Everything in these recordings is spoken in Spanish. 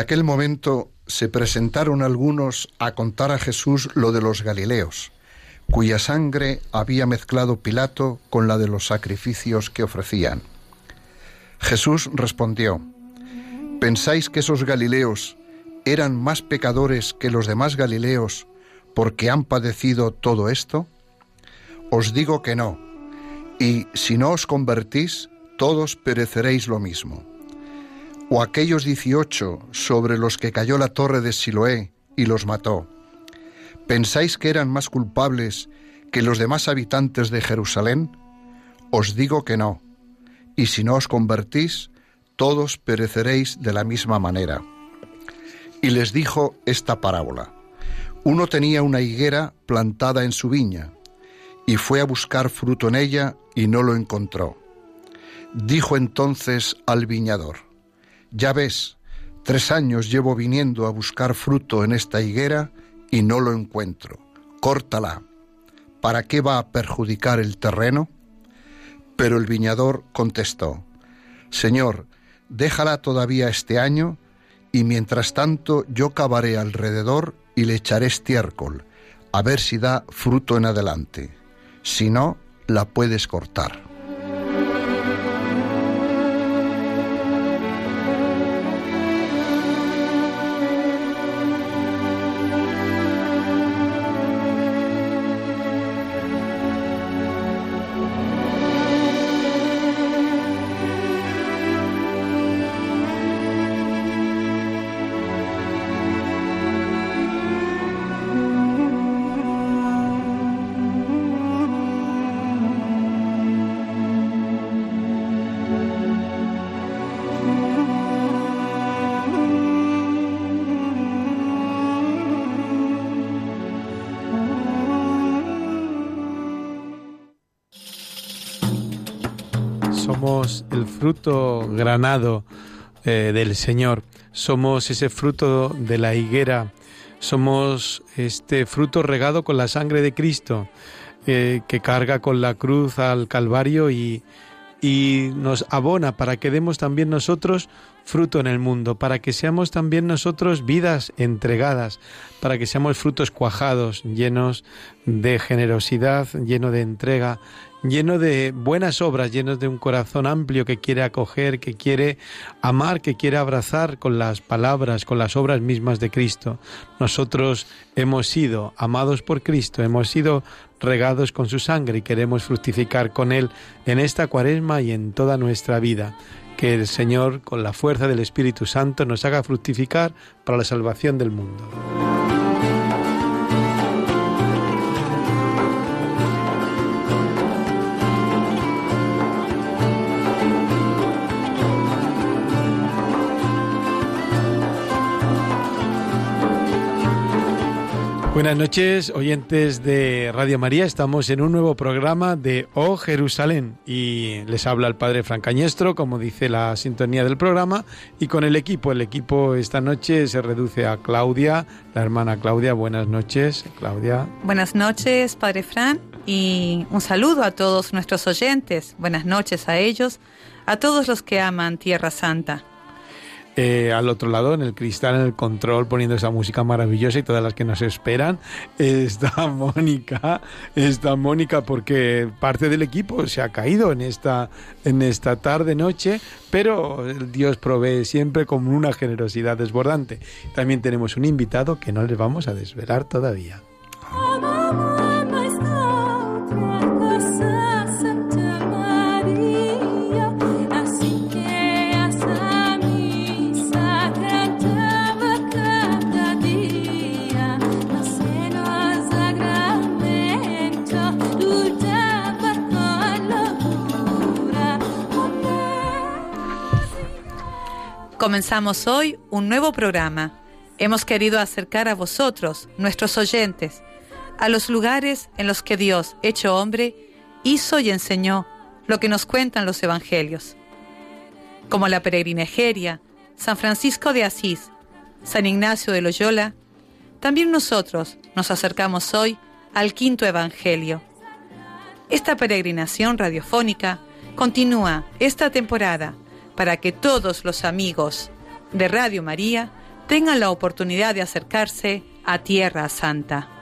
Aquel momento se presentaron algunos a contar a Jesús lo de los Galileos, cuya sangre había mezclado Pilato con la de los sacrificios que ofrecían. Jesús respondió, ¿Pensáis que esos Galileos eran más pecadores que los demás Galileos porque han padecido todo esto? Os digo que no, y si no os convertís, todos pereceréis lo mismo o aquellos dieciocho sobre los que cayó la torre de Siloé y los mató, ¿pensáis que eran más culpables que los demás habitantes de Jerusalén? Os digo que no, y si no os convertís, todos pereceréis de la misma manera. Y les dijo esta parábola. Uno tenía una higuera plantada en su viña, y fue a buscar fruto en ella y no lo encontró. Dijo entonces al viñador, ya ves, tres años llevo viniendo a buscar fruto en esta higuera y no lo encuentro. Córtala. ¿Para qué va a perjudicar el terreno? Pero el viñador contestó, Señor, déjala todavía este año, y mientras tanto yo cavaré alrededor y le echaré estiércol, a ver si da fruto en adelante. Si no, la puedes cortar. Granado eh, del Señor, somos ese fruto de la higuera, somos este fruto regado con la sangre de Cristo, eh, que carga con la cruz al Calvario y, y nos abona para que demos también nosotros fruto en el mundo, para que seamos también nosotros vidas entregadas, para que seamos frutos cuajados, llenos de generosidad, lleno de entrega, lleno de buenas obras, llenos de un corazón amplio que quiere acoger, que quiere amar, que quiere abrazar con las palabras, con las obras mismas de Cristo. Nosotros hemos sido amados por Cristo, hemos sido regados con su sangre y queremos fructificar con Él en esta cuaresma y en toda nuestra vida. Que el Señor, con la fuerza del Espíritu Santo, nos haga fructificar para la salvación del mundo. Buenas noches, oyentes de Radio María. Estamos en un nuevo programa de Oh Jerusalén y les habla el padre Francañestro, como dice la sintonía del programa, y con el equipo. El equipo esta noche se reduce a Claudia, la hermana Claudia. Buenas noches, Claudia. Buenas noches, padre Fran, y un saludo a todos nuestros oyentes. Buenas noches a ellos, a todos los que aman Tierra Santa. Eh, al otro lado, en el cristal, en el control, poniendo esa música maravillosa y todas las que nos esperan, está Mónica, está Mónica porque parte del equipo se ha caído en esta, en esta tarde, noche, pero Dios provee siempre con una generosidad desbordante. También tenemos un invitado que no les vamos a desvelar todavía. Comenzamos hoy un nuevo programa. Hemos querido acercar a vosotros, nuestros oyentes, a los lugares en los que Dios, hecho hombre, hizo y enseñó lo que nos cuentan los evangelios, como la peregrinajeria, San Francisco de Asís, San Ignacio de Loyola, también nosotros nos acercamos hoy al quinto evangelio. Esta peregrinación radiofónica continúa esta temporada para que todos los amigos de Radio María tengan la oportunidad de acercarse a Tierra Santa.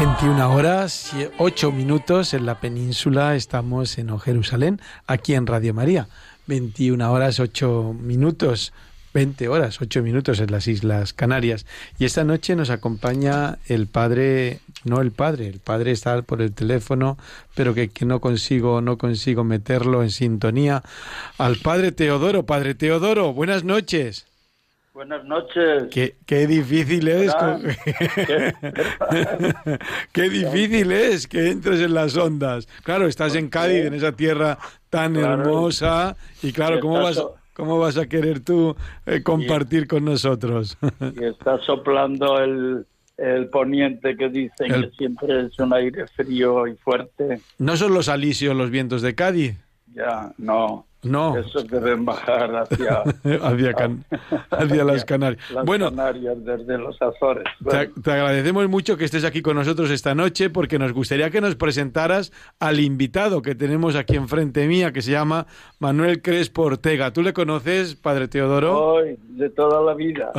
21 horas, 8 minutos en la península, estamos en Jerusalén, aquí en Radio María. 21 horas, 8 minutos, 20 horas, 8 minutos en las Islas Canarias. Y esta noche nos acompaña el padre, no el padre, el padre está por el teléfono, pero que, que no consigo, no consigo meterlo en sintonía. Al padre Teodoro, padre Teodoro, buenas noches. Buenas noches. Qué, qué difícil es. ¿Qué? difícil es que entres en las ondas. Claro, estás en Cádiz, en esa tierra tan hermosa, y claro, ¿cómo vas, ¿cómo vas a querer tú eh, compartir con nosotros? y está soplando el, el poniente que dicen que siempre es un aire frío y fuerte. ¿No son los alisios los vientos de Cádiz? Ya, no. No. Eso deben bajar hacia, hacia, las Canarias. bueno, Canarias desde los Azores. Te, agradecemos mucho que estés aquí con nosotros esta noche porque nos gustaría que nos presentaras al invitado que tenemos aquí enfrente mía que se llama Manuel Crespo Ortega. ¿Tú le conoces, Padre Teodoro? Hoy, de toda la vida.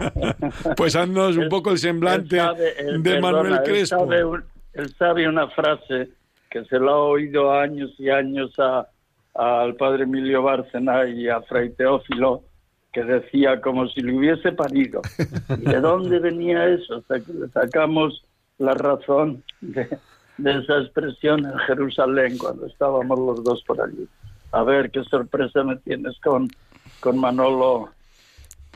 pues haznos un poco el semblante de Manuel Crespo. él sabe una frase que se lo ha oído años y años a al padre Emilio Bárcena y a Fray Teófilo, que decía como si le hubiese parido. ¿De dónde venía eso? Hasta que le sacamos la razón de, esa expresión en Jerusalén cuando estábamos los dos por allí. A ver, qué sorpresa me tienes con, con Manolo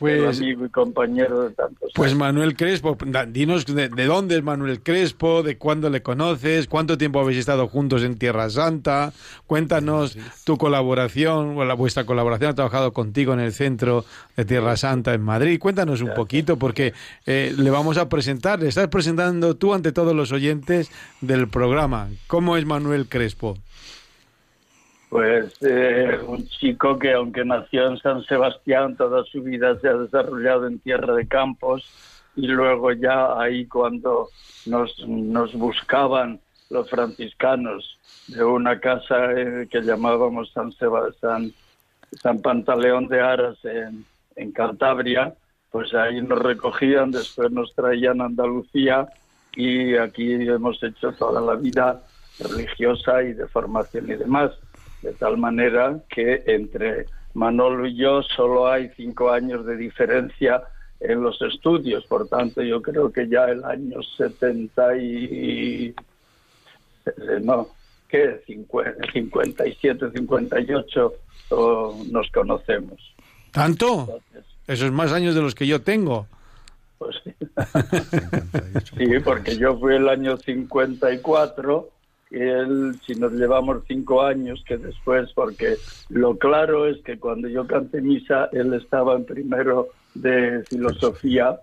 pues, amigo y compañero de tantos. Pues Manuel Crespo, dinos de, dónde es Manuel Crespo, de cuándo le conoces, cuánto tiempo habéis estado juntos en Tierra Santa, cuéntanos tu colaboración, o la, vuestra colaboración, ha trabajado contigo en el centro de Tierra Santa en Madrid, cuéntanos un poquito porque eh, le vamos a presentar, le estás presentando tú ante todos los oyentes del programa. ¿Cómo es Manuel Crespo? Pues eh, un chico que aunque nació en San Sebastián, toda su vida se ha desarrollado en Tierra de Campos y luego ya ahí cuando nos, nos buscaban los franciscanos de una casa eh, que llamábamos San Sebastián, San Pantaleón de Aras en, en Cantabria, pues ahí nos recogían, después nos traían a Andalucía y aquí hemos hecho toda la vida religiosa y de formación y demás de tal manera que entre Manolo y yo solo hay cinco años de diferencia en los estudios, por tanto yo creo que ya el año 70 y... no, ¿qué? 57, 58 nos conocemos. ¿Tanto? Esos más años de los que yo tengo. Pues sí. sí, porque yo fui el año 54 él, si nos llevamos cinco años, que después, porque lo claro es que cuando yo canté misa, él estaba en primero de filosofía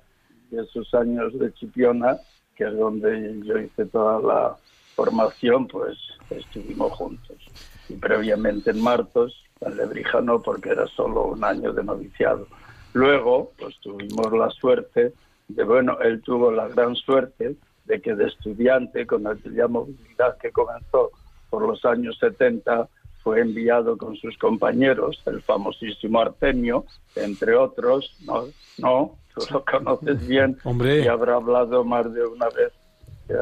y esos años de Chipiona, que es donde yo hice toda la formación, pues estuvimos juntos. Y previamente en Martos, en Lebrija no, porque era solo un año de noviciado. Luego, pues tuvimos la suerte de, bueno, él tuvo la gran suerte de que de estudiante, con aquella movilidad que comenzó por los años 70, fue enviado con sus compañeros, el famosísimo Artemio, entre otros, no, no, tú lo conoces bien Hombre. y habrá hablado más de una vez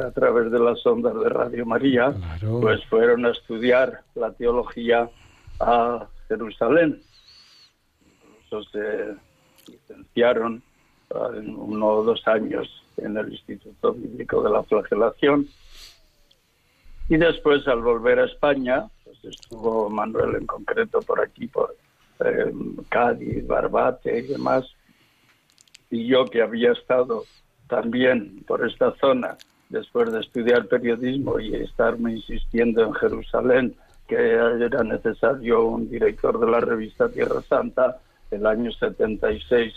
a través de las ondas de Radio María, Claro. pues fueron a estudiar la teología a Jerusalén. Incluso se licenciaron ah, en uno o dos años en el Instituto Bíblico de la Flagelación. Y después, al volver a España, pues estuvo Manuel en concreto por aquí, por eh, Cádiz, Barbate y demás. Y yo que había estado también por esta zona después de estudiar periodismo y estarme insistiendo en Jerusalén que era necesario un director de la revista Tierra Santa, el año 76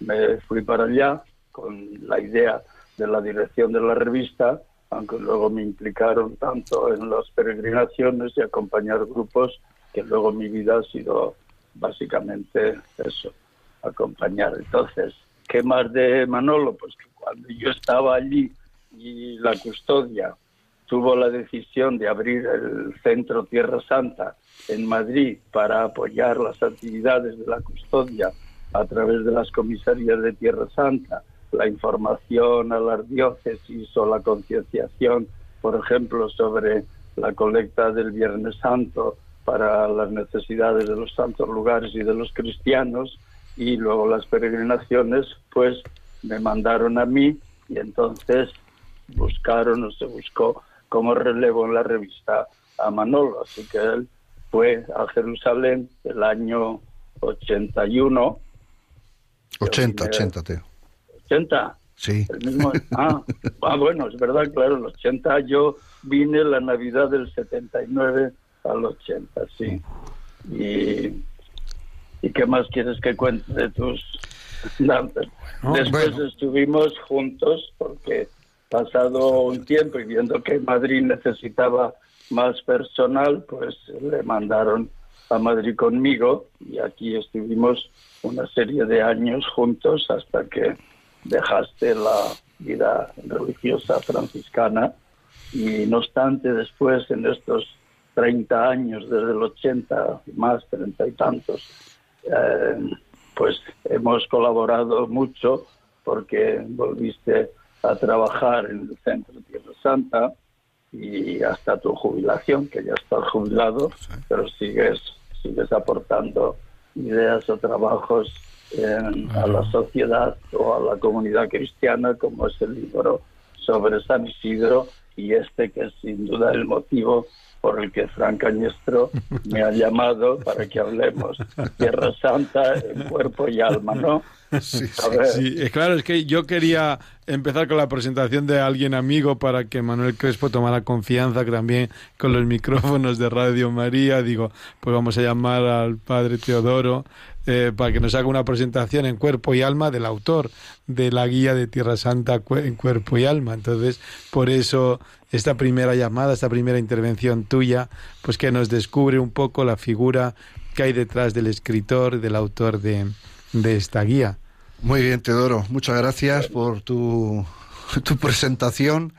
me fui para allá con la idea de la dirección de la revista, aunque luego me implicaron tanto en las peregrinaciones y acompañar grupos, que luego mi vida ha sido básicamente eso, acompañar. Entonces, ¿qué más de Manolo? Pues que cuando yo estaba allí y la custodia tuvo la decisión de abrir el Centro Tierra Santa en Madrid para apoyar las actividades de la custodia a través de las comisarías de Tierra Santa, la información a las diócesis o la concienciación, por ejemplo, sobre la colecta del Viernes Santo para las necesidades de los santos lugares y de los cristianos, y luego las peregrinaciones, pues me mandaron a mí y entonces buscaron o se buscó como relevo en la revista a Manolo. Así que él fue a Jerusalén el año 81. 80, 80, Teo. 80. Sí. El mismo, ah, ah, bueno, es verdad, claro, el 80 yo vine la Navidad del 79 al 80, sí. Y, ¿y qué más quieres que cuente de tus? Después bueno. estuvimos juntos porque pasado un tiempo y viendo que Madrid necesitaba más personal, pues le mandaron a Madrid conmigo y aquí estuvimos una serie de años juntos hasta que dejaste la vida religiosa franciscana y no obstante después en estos 30 años, desde el 80 más, 30 y tantos, eh, pues hemos colaborado mucho porque volviste a trabajar en el Centro Tierra Santa y hasta tu jubilación, que ya estás jubilado, pero sigues, sigues aportando ideas o trabajos a la sociedad o a la comunidad cristiana, como es el libro sobre San Isidro y este que es sin duda el motivo por el que Fran Cañestro me ha llamado para que hablemos Tierra Santa en cuerpo y alma, ¿no? Sí, Sí, es claro, es que yo quería empezar con la presentación de alguien amigo para que Manuel Crespo tomara confianza que también con los micrófonos de Radio María. Digo, pues vamos a llamar al padre Teodoro eh, para que nos haga una presentación en cuerpo y alma del autor de la guía de Tierra Santa cu- en cuerpo y alma. Entonces, por eso esta primera llamada, esta primera intervención tuya, pues que nos descubre un poco la figura que hay detrás del escritor, del autor de, de esta guía. Muy bien, Teodoro. Muchas gracias por tu, tu presentación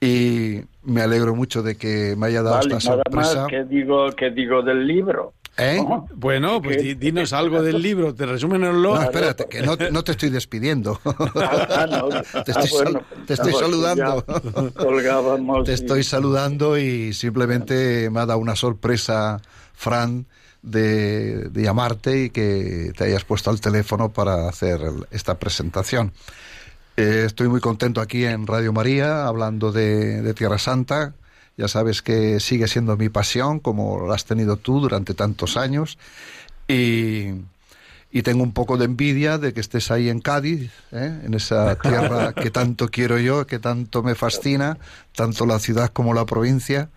y me alegro mucho de que me haya dado vale, esta nada más, sorpresa. ¿qué digo, qué digo del libro? ¿Eh? ¿no? Bueno, pues dinos algo del libro, te resúmenoslo. No, espérate, que no, no te estoy despidiendo. Ah, no. Te estoy, bueno, te saludando. Colgábamos. Te y- estoy saludando y simplemente me ha dado una sorpresa, Fran, de, de llamarte y que te hayas puesto al teléfono para hacer esta presentación. Eh, estoy muy contento aquí en Radio María, hablando de, de Tierra Santa. Ya sabes que sigue siendo mi pasión, como la has tenido tú durante tantos años. Y, y tengo un poco de envidia de que estés ahí en Cádiz, ¿eh? en esa tierra que tanto quiero yo, que tanto me fascina, tanto la ciudad como la provincia.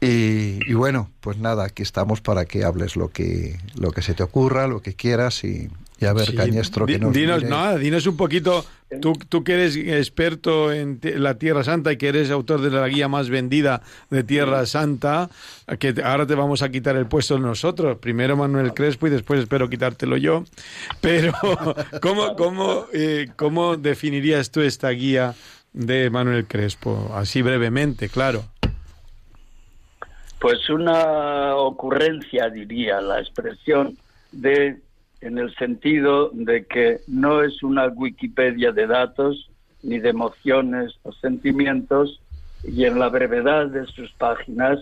Y, y bueno, pues nada, aquí estamos para que hables lo que, lo que se te ocurra, lo que quieras y, Y a ver, Cañestro, que nos dinos, no, dinos un poquito, tú, tú que eres experto en la Tierra Santa y que eres autor de la guía más vendida de Tierra Santa, que ahora te vamos a quitar el puesto nosotros, primero Manuel Crespo y después espero quitártelo yo, pero ¿cómo, cómo, eh, cómo definirías tú esta guía de Manuel Crespo? Así brevemente, claro. Pues una ocurrencia, diría, la expresión de en el sentido de que no es una Wikipedia de datos ni de emociones o sentimientos y en la brevedad de sus páginas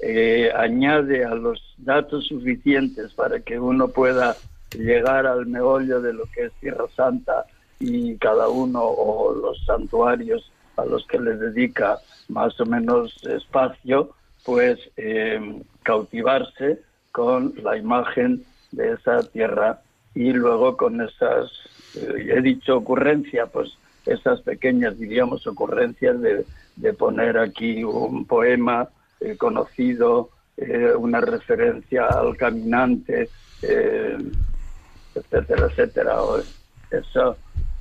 eh, añade a los datos suficientes para que uno pueda llegar al meollo de lo que es Tierra Santa y cada uno o los santuarios a los que le dedica más o menos espacio, pues eh, cautivarse con la imagen de esa tierra y luego con esas, eh, he dicho ocurrencia, pues esas pequeñas, diríamos, ocurrencias de, de poner aquí un poema eh, conocido, eh, una referencia al caminante, etcétera, etcétera. Eso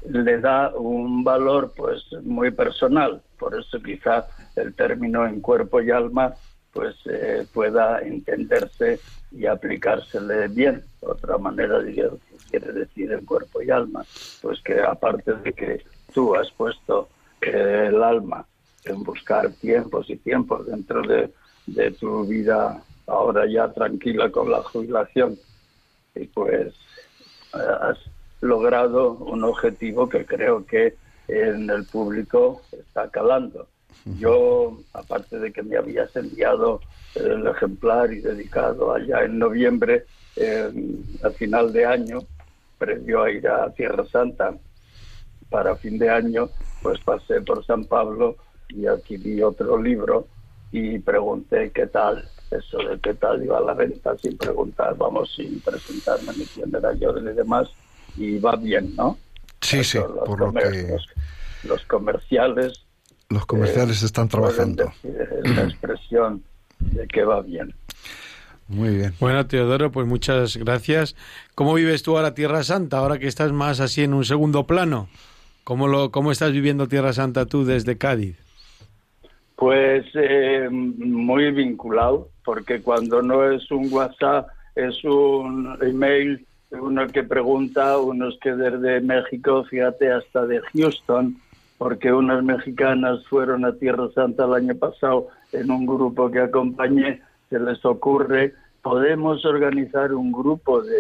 le da un valor pues muy personal, por eso quizá el término en cuerpo y alma pues pueda entenderse y aplicársele bien. Otra manera que quiere decir el cuerpo y alma, pues que aparte de que tú has puesto eh, el alma en buscar tiempos y tiempos dentro de, de tu vida ahora ya tranquila con la jubilación y pues eh, has logrado un objetivo que creo que en el público está calando. Yo, aparte de que me habías enviado el ejemplar y dedicado allá en noviembre, eh, a final de año, previo a ir a Tierra Santa para fin de año, pues pasé por San Pablo y adquirí otro libro y pregunté qué tal, eso de qué tal iba la venta sin preguntar, vamos, sin presentarme ni quién era yo y demás, y va bien, ¿no? Sí, sí, por lo que... Los, comerciales... Los comerciales están trabajando. la expresión de que va bien. Muy bien. Bueno, Teodoro, pues muchas gracias. ¿Cómo vives tú ahora Tierra Santa, ahora que estás más así en un segundo plano? ¿Cómo, lo, cómo estás viviendo Tierra Santa tú desde Cádiz? Pues eh, muy vinculado, porque cuando no es un WhatsApp, es un email, uno que pregunta, unos que desde México, fíjate, hasta de Houston, porque unas mexicanas fueron a Tierra Santa el año pasado en un grupo que acompañé, se les ocurre, podemos organizar un grupo de,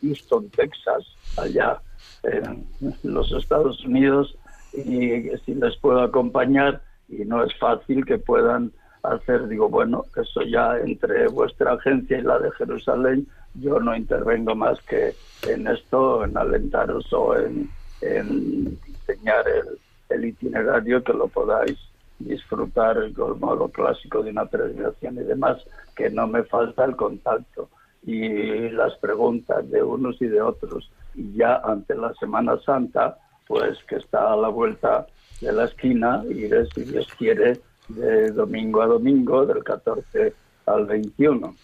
Houston, Texas, allá en los Estados Unidos, y si les puedo acompañar, y no es fácil que puedan hacer, digo, bueno, eso ya entre vuestra agencia y la de Jerusalén, yo no intervengo más que en esto, en alentaros o en, en diseñar el, el itinerario que lo podáis disfrutar el modo clásico de una peregrinación y demás, que no me falta el contacto y las preguntas de unos y de otros. Y ya ante la Semana Santa, pues que está a la vuelta de la esquina, iré, si Dios quiere, de domingo a domingo, del 14 al 21.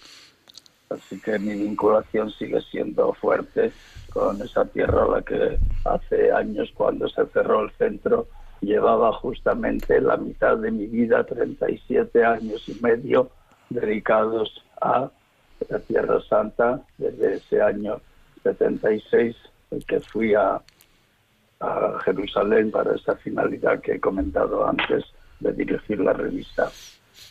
Así que mi vinculación sigue siendo fuerte con esa tierra a la que hace años cuando se cerró el centro llevaba justamente la mitad de mi vida, 37 años y medio, dedicados a la Tierra Santa desde ese año 76 que fui a, a Jerusalén para esa finalidad que he comentado antes de dirigir la revista.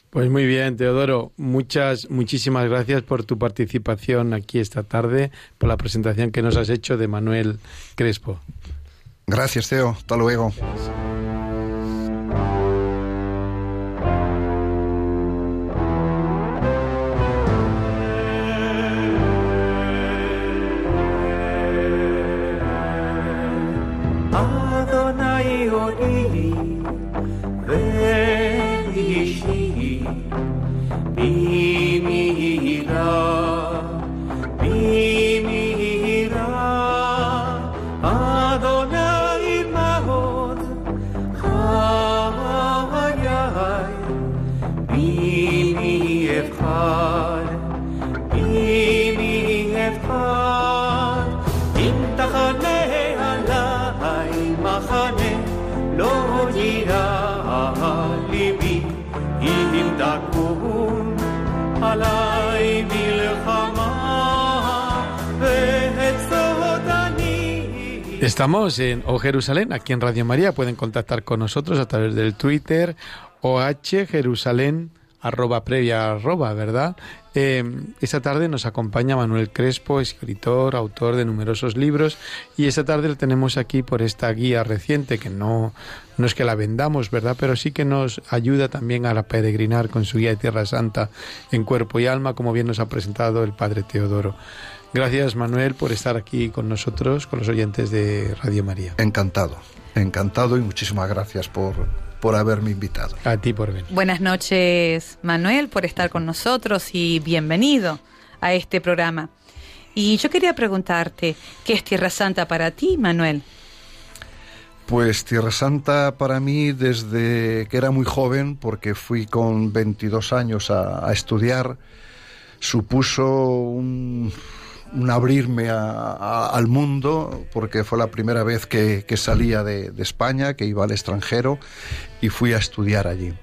Pues muy bien, Teodoro. Muchas, muchísimas gracias por tu participación aquí esta tarde, por la presentación que nos has hecho de Manuel Crespo. Gracias, Teo. Hasta luego. Estamos en O Jerusalén, aquí en Radio María. Pueden contactar con nosotros a través del Twitter OH Jerusalén arroba previa arroba, ¿verdad? Eh, esta tarde nos acompaña Manuel Crespo, escritor, autor de numerosos libros, y esta tarde lo tenemos aquí por esta guía reciente que no, no es que la vendamos, ¿verdad? Pero sí que nos ayuda también a peregrinar con su guía de Tierra Santa en cuerpo y alma, como bien nos ha presentado el Padre Teodoro. Gracias Manuel por estar aquí con nosotros, con los oyentes de Radio María. Encantado, encantado y muchísimas gracias por, por haberme invitado. A ti por venir. Buenas noches Manuel por estar con nosotros y bienvenido a este programa. Y yo quería preguntarte, ¿qué es Tierra Santa para ti, Manuel? Pues Tierra Santa para mí desde que era muy joven, porque fui con 22 años a, a estudiar, supuso un, un abrirme al mundo, porque fue la primera vez que, salía de, de, España, que iba al extranjero y fui a estudiar allí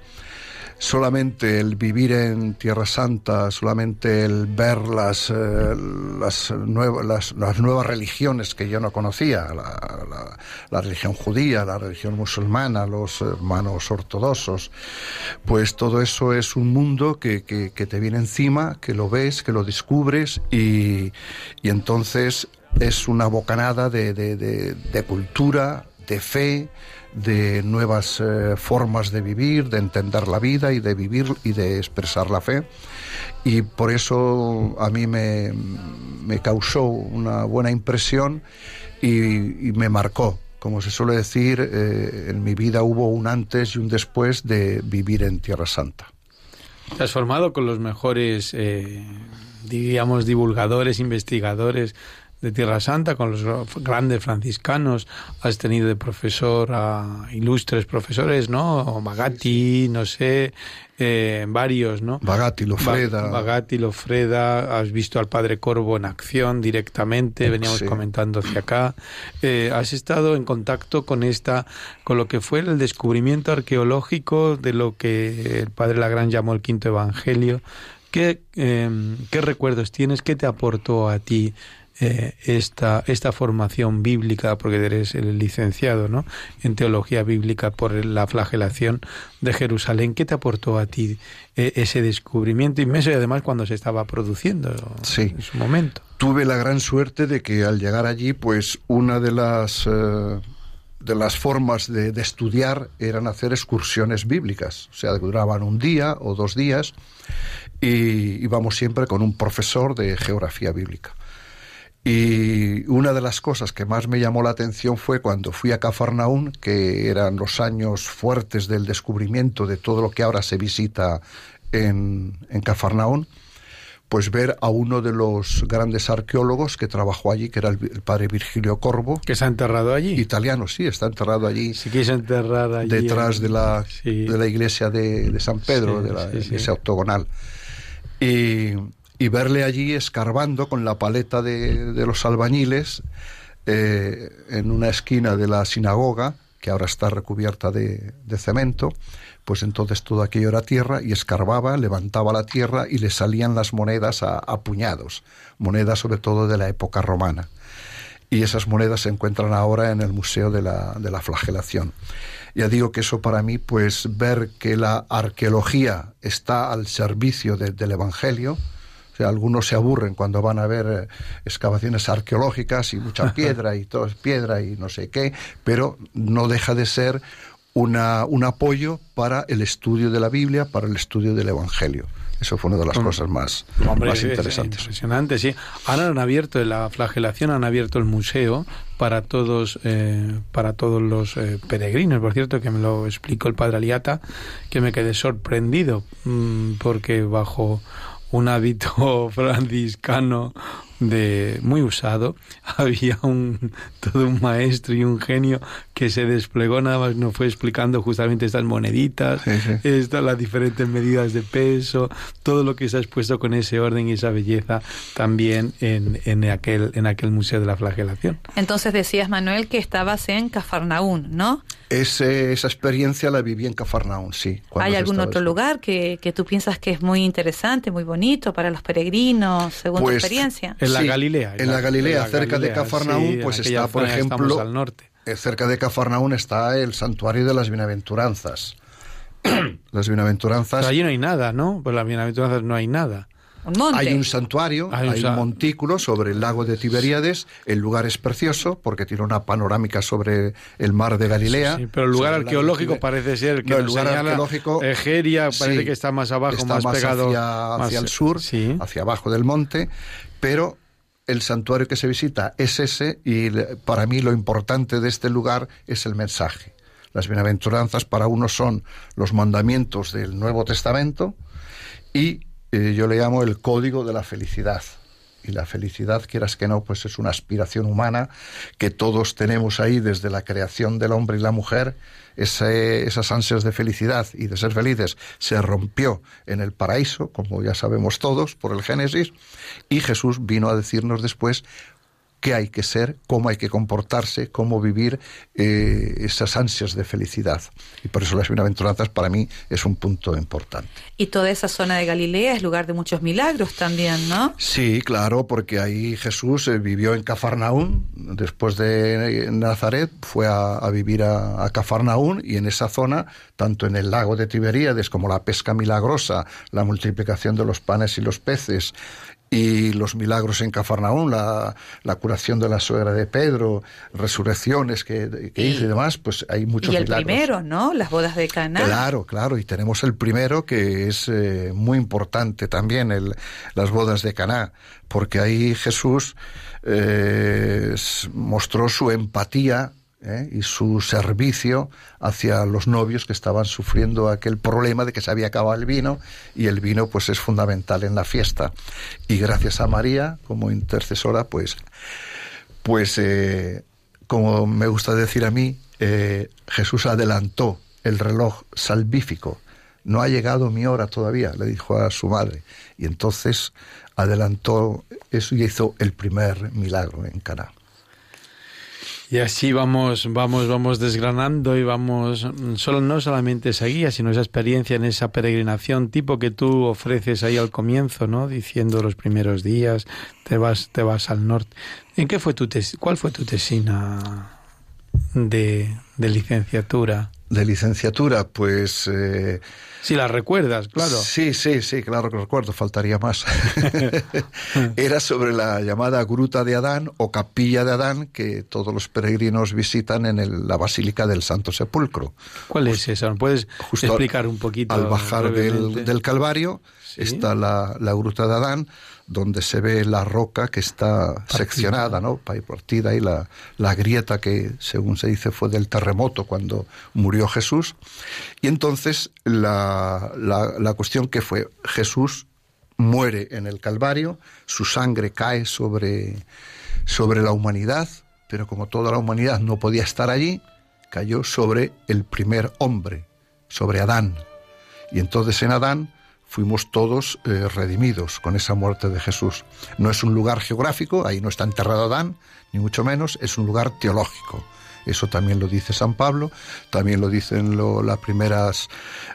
solamente el vivir en Tierra Santa, solamente el ver las, eh, las, nuevas, las, nuevas religiones que yo no conocía, la, la, religión judía, la religión musulmana, los hermanos ortodoxos, pues todo eso es un mundo que, que, que te viene encima, que lo ves, que lo descubres y, y entonces es una bocanada de, de, de, de cultura, de fe, de nuevas eh, formas de vivir, de entender la vida y de vivir y de expresar la fe. Y por eso a mí me, me causó una buena impresión y, me marcó. Como se suele decir, eh, en mi vida hubo un antes y un después de vivir en Tierra Santa. Te has formado con los mejores, eh, diríamos, divulgadores, investigadores de Tierra Santa con los grandes franciscanos, has tenido de profesor a ilustres profesores, ¿no? Magatti, no sé, eh, varios, ¿no? Bagatti, Lofreda. Bagatti, Lofreda, has visto al Padre Corvo en acción directamente, veníamos comentando hacia acá. Eh, has estado en contacto con esta, con lo que fue el descubrimiento arqueológico de lo que el Padre Lagrán llamó el Quinto Evangelio. ¿Qué, eh, ¿Qué recuerdos tienes? ¿Qué te aportó a ti eh, esta, esta formación bíblica, porque eres el licenciado ¿no? en teología bíblica por la flagelación de Jerusalén, ¿qué te aportó a ti eh, ese descubrimiento inmenso y además cuando se estaba produciendo en su momento? Tuve la gran suerte de que al llegar allí, pues una de las... Eh, de las formas de, de, estudiar eran hacer excursiones bíblicas, o sea, duraban un día o dos días y íbamos siempre con un profesor de geografía bíblica. Y una de las cosas que más me llamó la atención fue cuando fui a Cafarnaún, que eran los años fuertes del descubrimiento de todo lo que ahora se visita en, en Cafarnaún, pues ver a uno de los grandes arqueólogos que trabajó allí, que era el, padre Virgilio Corvo. ¿Que se ha enterrado allí? Italiano, sí, está enterrado allí. Sí, quiso enterrar allí. Detrás de, la, de la iglesia de, de San Pedro, de la iglesia octogonal. Y y verle allí escarbando con la paleta de, de los albañiles eh, en una esquina de la sinagoga, que ahora está recubierta de, de, cemento, pues entonces todo aquello era tierra y escarbaba, levantaba la tierra y le salían las monedas a, puñados, monedas sobre todo de la época romana. Y esas monedas se encuentran ahora en el Museo de la, de la Flagelación. Ya digo que eso para mí, pues ver que la arqueología está al servicio de, del Evangelio, algunos se aburren cuando van a ver eh, excavaciones arqueológicas y mucha piedra y todo es piedra y no sé qué, pero no deja de ser una, un apoyo para el estudio de la Biblia, para el estudio del Evangelio. Eso fue una de las cosas más, más interesantes. impresionante, sí. Ahora han abierto la flagelación, han abierto el museo para todos, eh, para todos los eh, peregrinos. Por cierto, que me lo explicó el padre Aliata, que me quedé sorprendido mmm, porque bajo un hábito franciscano de muy usado. Había un todo un maestro y un genio que se desplegó nada más nos fue explicando justamente estas moneditas Estas, las diferentes medidas de peso todo lo que se ha expuesto con ese orden y esa belleza también en, en aquel en aquel museo de la flagelación. Entonces decías Manuel que estabas en Cafarnaún no Ese, esa experiencia la viví en Cafarnaún, sí. ¿Hay algún otro lugar que, que, tú piensas que es muy interesante, muy bonito para los peregrinos, según pues, tu experiencia? En la Galilea. En la, Galilea, cerca de Cafarnaún, pues está, por ejemplo, al norte. Eh, cerca de Cafarnaún está el santuario de las bienaventuranzas. las bienaventuranzas. Pero allí no hay nada, ¿no? Pues las bienaventuranzas no hay nada. Un monte. Hay un santuario, hay un, hay un, montículo sobre el lago de Tiberíades. El lugar es precioso porque tiene una panorámica sobre el mar de Galilea. Sí, pero el lugar arqueológico el parece ser que no, el lugar arqueológico Egeria parece sí, que está más abajo, está más, más pegado hacia, más, hacia el sur, sí. hacia abajo del monte, pero el santuario que se visita es ese y para mí lo importante de este lugar es el mensaje. Las bienaventuranzas para uno son los mandamientos del Nuevo Testamento y eh, yo le llamo el código de la felicidad. Y la felicidad, quieras que no, pues es una aspiración humana que todos tenemos ahí desde la creación del hombre y la mujer. Ese, esas ansias de felicidad y de ser felices se rompió en el paraíso, como ya sabemos todos por el Génesis, y Jesús vino a decirnos después qué hay que ser, cómo hay que comportarse, cómo vivir eh, esas ansias de felicidad. Y por eso las bienaventuranzas para mí es un punto importante. Y toda esa zona de Galilea es lugar de muchos milagros también, ¿no? Sí, claro, porque ahí Jesús eh, vivió en Cafarnaún, después de Nazaret fue a, a vivir a, a, Cafarnaún y en esa zona, tanto en el lago de Tiberíades como la pesca milagrosa, la multiplicación de los panes y los peces, y los milagros en Cafarnaún, la, la, curación de la suegra de Pedro, resurrecciones que, que hizo y demás, pues hay muchos milagros. Y el milagros. primero, ¿no? Las bodas de Caná. Claro, claro, y tenemos el primero que es eh, muy importante también, el, las bodas de Caná, porque ahí Jesús eh, mostró su empatía ¿eh? y su servicio hacia los novios que estaban sufriendo aquel problema de que se había acabado el vino y el vino pues es fundamental en la fiesta. Y gracias a María como intercesora pues pues eh, como me gusta decir a mí eh, Jesús adelantó el reloj salvífico. No ha llegado mi hora todavía le dijo a su madre. Y entonces adelantó eso y hizo el primer milagro en Caná y así vamos, vamos, vamos desgranando y vamos, solo, no solamente esa guía, sino esa experiencia en esa peregrinación tipo que tú ofreces ahí al comienzo, ¿no? Diciendo los primeros días, te vas, te vas al norte. ¿En qué fue tu tes cuál fue tu tesina de, de licenciatura? De licenciatura, pues eh, si la recuerdas, claro. Sí, sí, sí, claro que recuerdo, faltaría más. Era sobre la llamada Gruta de Adán o Capilla de Adán que todos los peregrinos visitan en el, la Basílica del Santo Sepulcro. ¿Cuál es esa? ¿Puedes Justo explicar un poquito? Al bajar del, del, Calvario ¿Sí? está la, la Gruta de Adán donde se ve la roca que está partida. seccionada, ¿no? Partida y la, la, grieta que, según se dice, fue del terremoto cuando murió Jesús. Y entonces la, la, la cuestión que fue, Jesús muere en el Calvario, su sangre cae sobre, sobre la humanidad, pero como toda la humanidad no podía estar allí, cayó sobre el primer hombre, sobre Adán. Y entonces en Adán fuimos todos eh, redimidos con esa muerte de Jesús. No es un lugar geográfico, ahí no está enterrado Adán, ni mucho menos, es un lugar teológico. Eso también lo dice San Pablo, también lo dicen lo, las, primeras,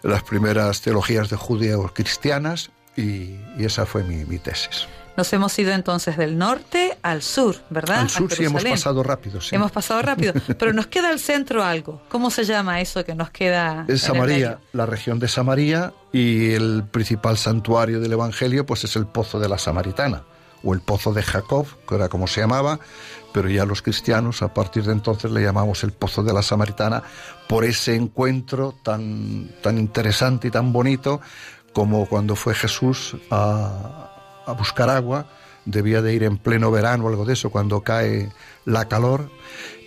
las primeras teologías de judíos cristianas y, y, esa fue mi, mi tesis. Nos hemos ido entonces del norte al sur, ¿verdad? Al sur sí hemos pasado rápido, sí. Hemos pasado rápido, pero nos queda al centro algo. ¿Cómo se llama eso que nos queda? Es Samaria, la región de Samaria y el principal santuario del Evangelio pues es el Pozo de la Samaritana o el Pozo de Jacob, que era como se llamaba, pero ya los cristianos a partir de entonces le llamamos el Pozo de la Samaritana por ese encuentro tan, tan interesante y tan bonito como cuando fue Jesús a, a buscar agua, debía de ir en pleno verano o algo de eso, cuando cae la calor,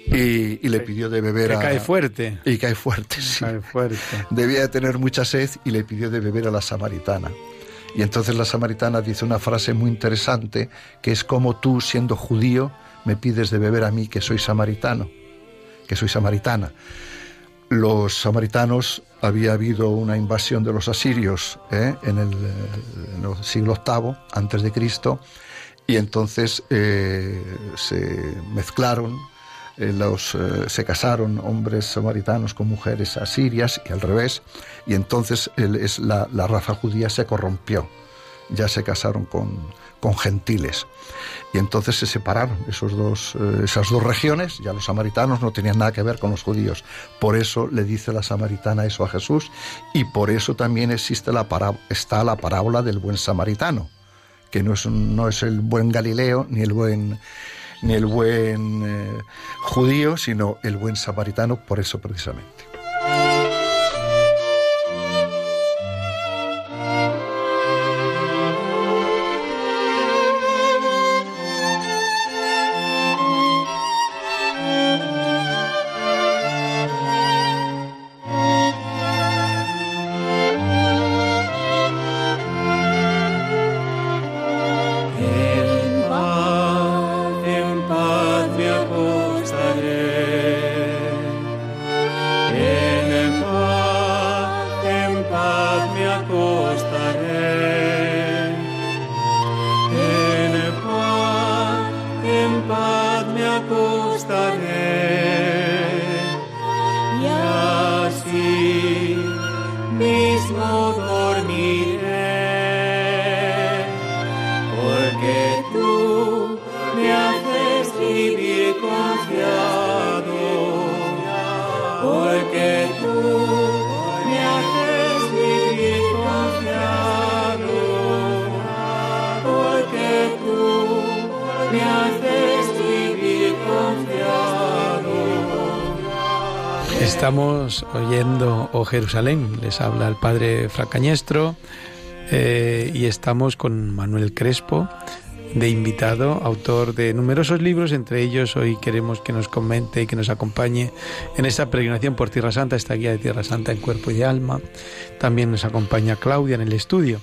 y, y le pidió de beber que a... cae fuerte. Y cae fuerte, sí. Cae fuerte. Debía de tener mucha sed y le pidió de beber a la samaritana. Y entonces la samaritana dice una frase muy interesante, que es como tú, siendo judío, me pides de beber a mí, que soy samaritano, que soy samaritana los samaritanos había habido una invasión de los asirios ¿eh? en, el, en, el, siglo VIII antes de Cristo y entonces eh, se mezclaron eh, los, eh, se casaron hombres samaritanos con mujeres asirias y al revés, y entonces es, la, raza judía se corrompió, ya se casaron con, con gentiles. Y entonces se separaron esos dos, eh, esas dos regiones, ya los samaritanos no tenían nada que ver con los judíos. Por eso le dice la samaritana eso a Jesús y por eso también existe la está la parábola del buen samaritano, que no es, no es el buen Galileo ni el buen ni el buen eh, judío, sino el buen samaritano, por eso precisamente. estaré. Estamos oyendo O Jerusalén, les habla el padre Fracañestro eh, y estamos con Manuel Crespo de invitado, autor de numerosos libros, entre ellos hoy queremos que nos comente y que nos acompañe en esta peregrinación por Tierra Santa, esta guía de Tierra Santa en cuerpo y alma. También nos acompaña Claudia en el estudio.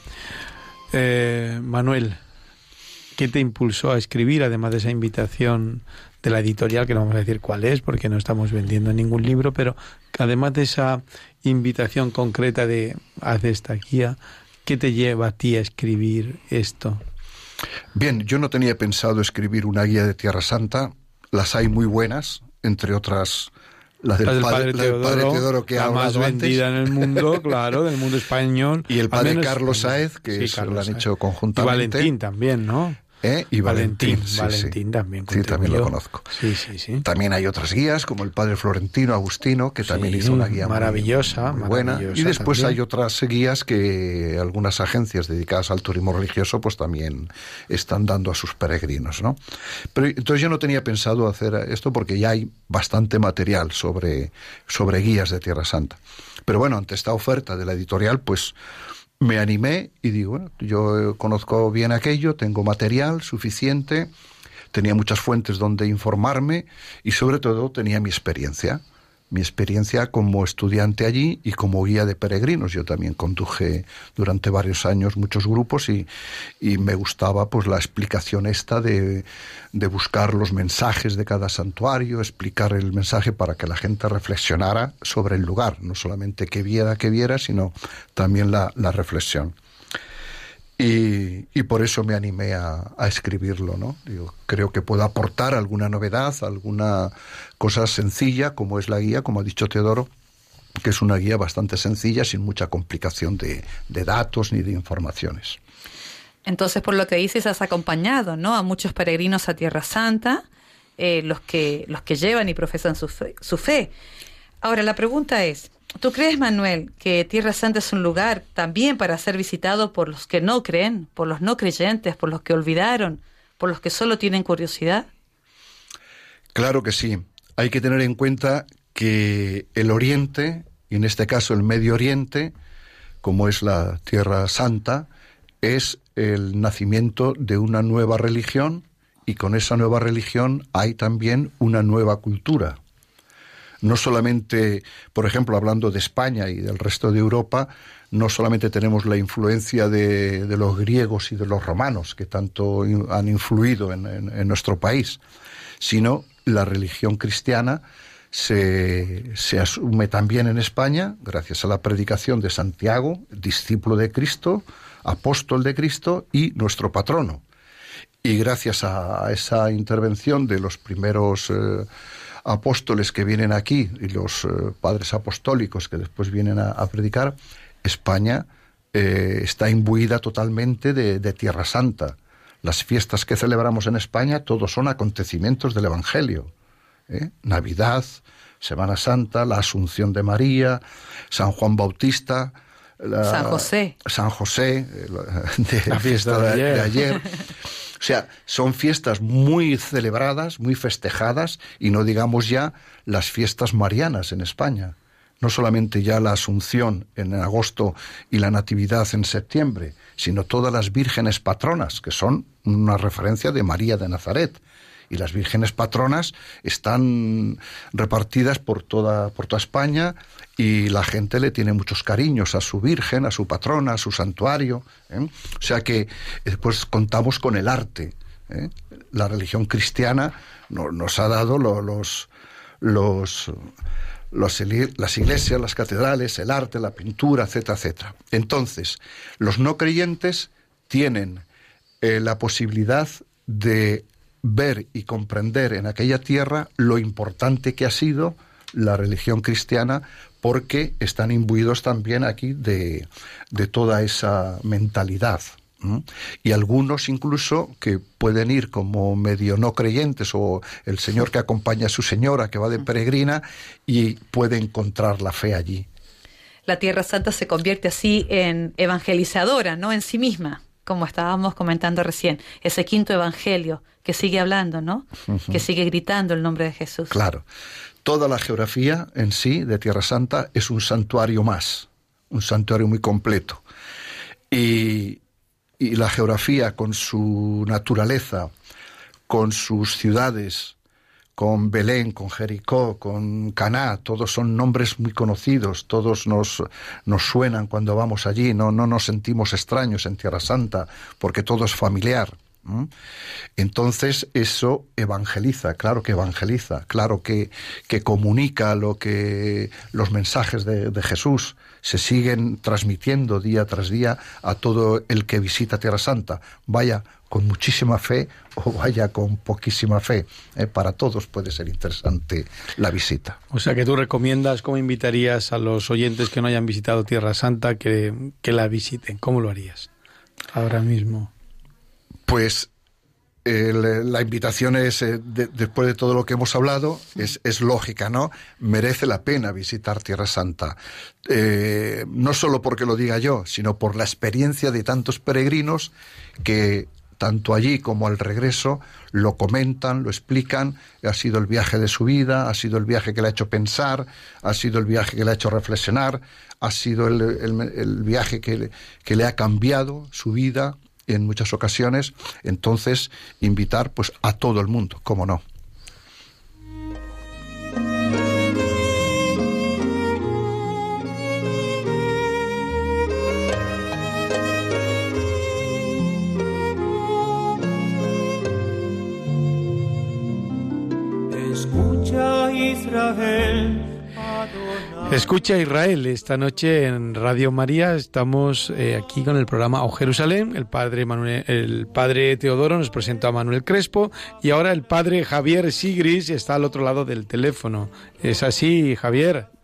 Eh, Manuel, ¿qué te impulsó a escribir, además de esa invitación de la editorial, que no vamos a decir cuál es, porque no estamos vendiendo ningún libro, pero además de esa invitación concreta de haz esta guía, ¿qué te lleva a ti a escribir esto? Bien, yo no tenía pensado escribir una guía de Tierra Santa, las hay muy buenas, entre otras la del, padre, Teodoro, que la más vendida en el mundo, claro, del mundo español. Y el padre Carlos Saez, que lo han hecho conjuntamente. Y Valentín también, ¿no? ¿Eh? Y Valentín. Valentín, también. Sí, también lo conozco. Sí, sí, sí. También hay otras guías, como el padre Florentino Agustino, que también hizo una guía maravillosa, muy, buena. y después hay otras guías que algunas agencias dedicadas al turismo religioso, pues también están dando a sus peregrinos, ¿no? Pero entonces yo no tenía pensado hacer esto porque ya hay bastante material sobre, sobre guías de Tierra Santa. Pero bueno, ante esta oferta de la editorial, pues me animé y digo, bueno, yo conozco bien aquello, tengo material suficiente, tenía muchas fuentes donde informarme y sobre todo tenía mi experiencia mi experiencia como estudiante allí y como guía de peregrinos. Yo también conduje durante varios años muchos grupos y, me gustaba pues la explicación esta de, buscar los mensajes de cada santuario, explicar el mensaje para que la gente reflexionara sobre el lugar, no solamente que viera, que viera, sino también la reflexión. Y, por eso me animé a, escribirlo, ¿no? creo que puedo aportar alguna novedad, alguna cosa sencilla, como es la guía, como ha dicho Teodoro, que es una guía bastante sencilla, sin mucha complicación de, datos ni de informaciones. Entonces, por lo que dices, has acompañado, ¿no? A muchos peregrinos a Tierra Santa, eh, los que los que llevan y profesan su su fe. Ahora, la pregunta es, ¿Tú crees, Manuel, que Tierra Santa es un lugar también para ser visitado por los que no creen, por los no creyentes, por los que olvidaron, por los que solo tienen curiosidad? Claro que sí. Hay que tener en cuenta que el Oriente, y en este caso el Medio Oriente, como es la Tierra Santa, es el nacimiento de una nueva religión y con esa nueva religión hay también una nueva cultura no solamente, por ejemplo, hablando de España y del resto de Europa, no solamente tenemos la influencia de, los griegos y de los romanos, que tanto han influido en, nuestro país, sino la religión cristiana se, asume también en España, gracias a la predicación de Santiago, discípulo de Cristo, apóstol de Cristo y nuestro patrono. Y gracias a esa intervención de los primeros... Eh, apóstoles que vienen aquí y los eh, padres apostólicos que después vienen a, predicar, España eh, está imbuida totalmente de, Tierra Santa. Las fiestas que celebramos en España, todos son acontecimientos del Evangelio. ¿eh? Navidad, Semana Santa, la Asunción de María, San Juan Bautista, San José. San José, de, la fiesta de ayer. O sea, son fiestas muy celebradas, muy festejadas, y no digamos ya las fiestas marianas en España. No solamente ya la Asunción en agosto y la Natividad en septiembre, sino todas las vírgenes patronas, que son una referencia de María de Nazaret y las vírgenes patronas están repartidas por toda, por toda España y la gente le tiene muchos cariños a su virgen, a su patrona, a su santuario. ¿eh? O sea que eh, contamos con el arte. ¿eh? La religión cristiana nos ha dado los, los, las iglesias, las catedrales, el arte, la pintura, etcétera, etcétera. Entonces, los no creyentes tienen la posibilidad de ver y comprender en aquella tierra lo importante que ha sido la religión cristiana porque están imbuidos también aquí de, toda esa mentalidad. Y algunos incluso que pueden ir como medio no creyentes o el señor que acompaña a su señora que va de peregrina y puede encontrar la fe allí. La Tierra Santa se convierte así en evangelizadora, no en sí misma como estábamos comentando recién, ese quinto evangelio que sigue hablando, ¿no? Que sigue gritando el nombre de Jesús. Claro. Toda la geografía en sí de Tierra Santa es un santuario más, un santuario muy completo. Y, la geografía con su naturaleza, con sus ciudades, con Belén, con Jericó, con Caná, todos son nombres muy conocidos, todos nos, nos suenan cuando vamos allí, no, no nos sentimos extraños en Tierra Santa, porque todo es familiar. Entonces eso evangeliza, claro que evangeliza, claro que, que comunica lo que los mensajes de, Jesús se siguen transmitiendo día tras día a todo el que visita Tierra Santa. Vaya con muchísima fe o vaya con poquísima fe. ¿eh? para todos puede ser interesante la visita. O sea que tú recomiendas, ¿cómo invitarías a los oyentes que no hayan visitado Tierra Santa que, que la visiten? ¿Cómo lo harías ahora mismo? Pues la invitación es, eh, después de todo lo que hemos hablado, es, es, lógica, ¿no? Merece la pena visitar Tierra Santa. Eh, no solo porque lo diga yo, sino por la experiencia de tantos peregrinos que tanto allí como al regreso, lo comentan, lo explican, ha sido el viaje de su vida, ha sido el viaje que le ha hecho pensar, ha sido el viaje que le ha hecho reflexionar, ha sido el, viaje que que le ha cambiado su vida en muchas ocasiones, entonces invitar pues a todo el mundo, cómo no. Escucha Israel, esta noche en Radio María estamos eh, aquí con el programa O Jerusalén. El padre, Manuel, el padre Teodoro nos presenta a Manuel Crespo y ahora el padre Javier Sigris está al otro lado del teléfono. ¿Es así, Javier?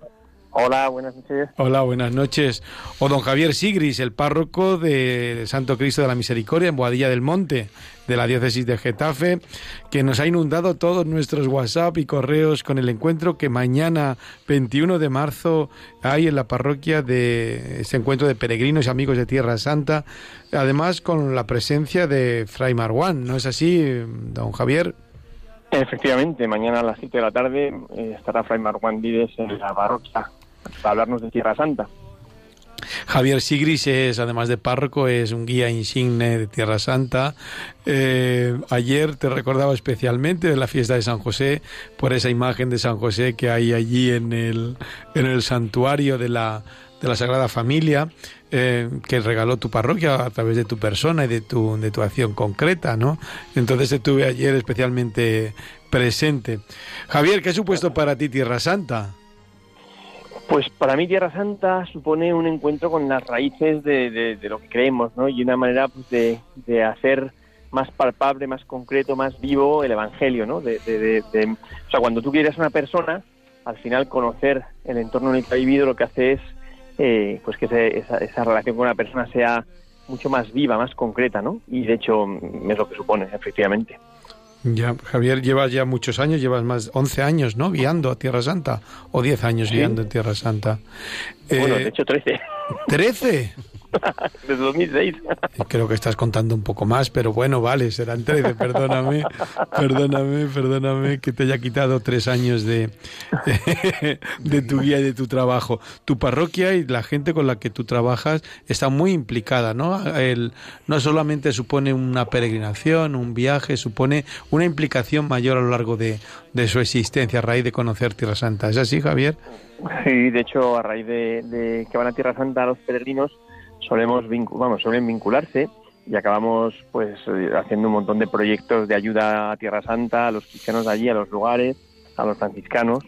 Hola, buenas noches. Hola, buenas noches. O don Javier Sigris, el párroco de Santo Cristo de la Misericordia en Boadilla del Monte, de la diócesis de Getafe, que nos ha inundado todos nuestros WhatsApp y correos con el encuentro que mañana, 21 de marzo, hay en la parroquia de ese encuentro de peregrinos y amigos de Tierra Santa, además con la presencia de Fray Marwan. ¿No es así, don Javier? Efectivamente, mañana a las 7 de la tarde eh, estará Fray Marwan Vides en la parroquia para hablarnos de Tierra Santa. Javier Sigris es, además de párroco, es un guía insigne de Tierra Santa. Eh, ayer te recordaba especialmente de la fiesta de San José por esa imagen de San José que hay allí en el, en el santuario de la, de la Sagrada Familia. Eh, que regaló tu parroquia a través de tu persona y de tu, de tu acción concreta, ¿no? Entonces estuve ayer especialmente presente. Javier, ¿qué ha supuesto para ti Tierra Santa? Pues para mí Tierra Santa supone un encuentro con las raíces de, lo que creemos, ¿no? Y una manera pues, de, hacer más palpable, más concreto, más vivo el Evangelio, ¿no? De, o sea, cuando tú quieres a una persona, al final conocer el entorno en el que ha vivido lo que hace es eh, pues que esa, esa, relación con una persona sea mucho más viva, más concreta, ¿no? Y de hecho es lo que supone, efectivamente. Ya, Javier, llevas ya muchos años, llevas más 11 años, ¿no? Guiando a Tierra Santa, o 10 años guiando en Tierra Santa. Bueno, de eh, hecho 13. ¿13? Desde 2006. Creo que estás contando un poco más, pero bueno, vale, serán 13, perdóname, perdóname, perdóname que te haya quitado tres años de, de, tu guía y de tu trabajo. Tu parroquia y la gente con la que tú trabajas está muy implicada, ¿no? El, no solamente supone una peregrinación, un viaje, supone una implicación mayor a lo largo de, de su existencia a raíz de conocer Tierra Santa. ¿Es así, Javier? Sí, de hecho, a raíz de, de que van a Tierra Santa los peregrinos, solemos vamos, suelen vincularse y acabamos pues haciendo un montón de proyectos de ayuda a Tierra Santa, a los cristianos de allí, a los lugares, a los franciscanos.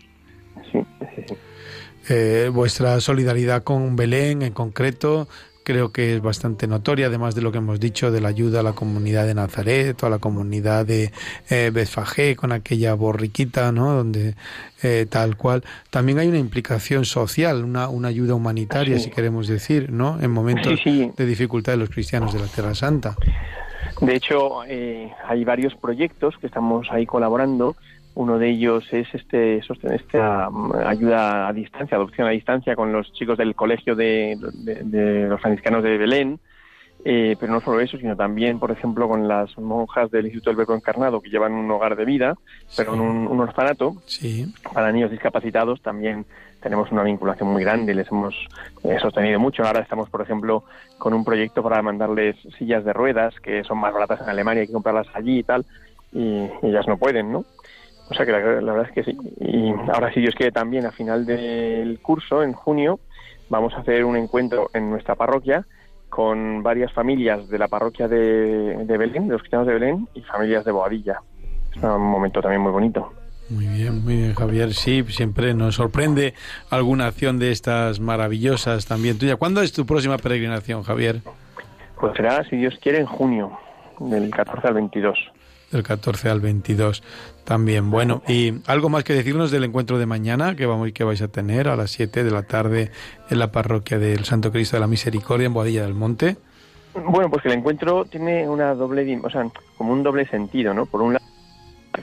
Eh, vuestra solidaridad con Belén en concreto creo que es bastante notoria, además de lo que hemos dicho de la ayuda a la comunidad de Nazaret o a la comunidad de eh, Betfagé con aquella borriquita, ¿no? Donde eh, tal cual. También hay una implicación social, una, una ayuda humanitaria, si queremos decir, ¿no? En momentos de dificultad de los cristianos de la Tierra Santa. De hecho, eh, hay varios proyectos que estamos ahí colaborando uno de ellos es este esta ayuda a distancia, adopción a distancia con los chicos del colegio de, los franciscanos de Belén. Eh, pero no solo eso, sino también, por ejemplo, con las monjas del Instituto del Verbo Encarnado que llevan un hogar de vida, pero en un, orfanato para niños discapacitados. También tenemos una vinculación muy grande, les hemos eh, sostenido mucho. Ahora estamos, por ejemplo, con un proyecto para mandarles sillas de ruedas que son más baratas en Alemania, hay que comprarlas allí y tal, y ellas no pueden, ¿no? O sea que la, verdad es que sí. Y ahora, si Dios quiere, también a final del curso, en junio, vamos a hacer un encuentro en nuestra parroquia con varias familias de la parroquia de, Belén, de los cristianos de Belén, y familias de Boadilla. Es un momento también muy bonito. Muy bien, muy bien, Javier. Sí, siempre nos sorprende alguna acción de estas maravillosas también tuya. ¿Cuándo es tu próxima peregrinación, Javier? Pues será, si Dios quiere, en junio, del 14 al 22 del 14 al 22 también. Bueno, y algo más que decirnos del encuentro de mañana que vamos que vais a tener a las 7 de la tarde en la parroquia del Santo Cristo de la Misericordia en Boadilla del Monte. Bueno, pues que el encuentro tiene una doble, o sea, como un doble sentido, ¿no? Por un lado,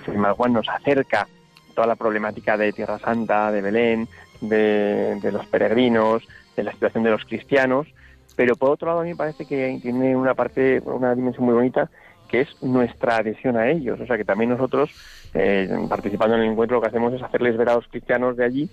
el Juan nos acerca toda la problemática de Tierra Santa, de Belén, de, de los peregrinos, de la situación de los cristianos, pero por otro lado a mí me parece que tiene una parte, una dimensión muy bonita que es nuestra adhesión a ellos. O sea que también nosotros, eh, participando en el encuentro, lo que hacemos es hacerles ver a los cristianos de allí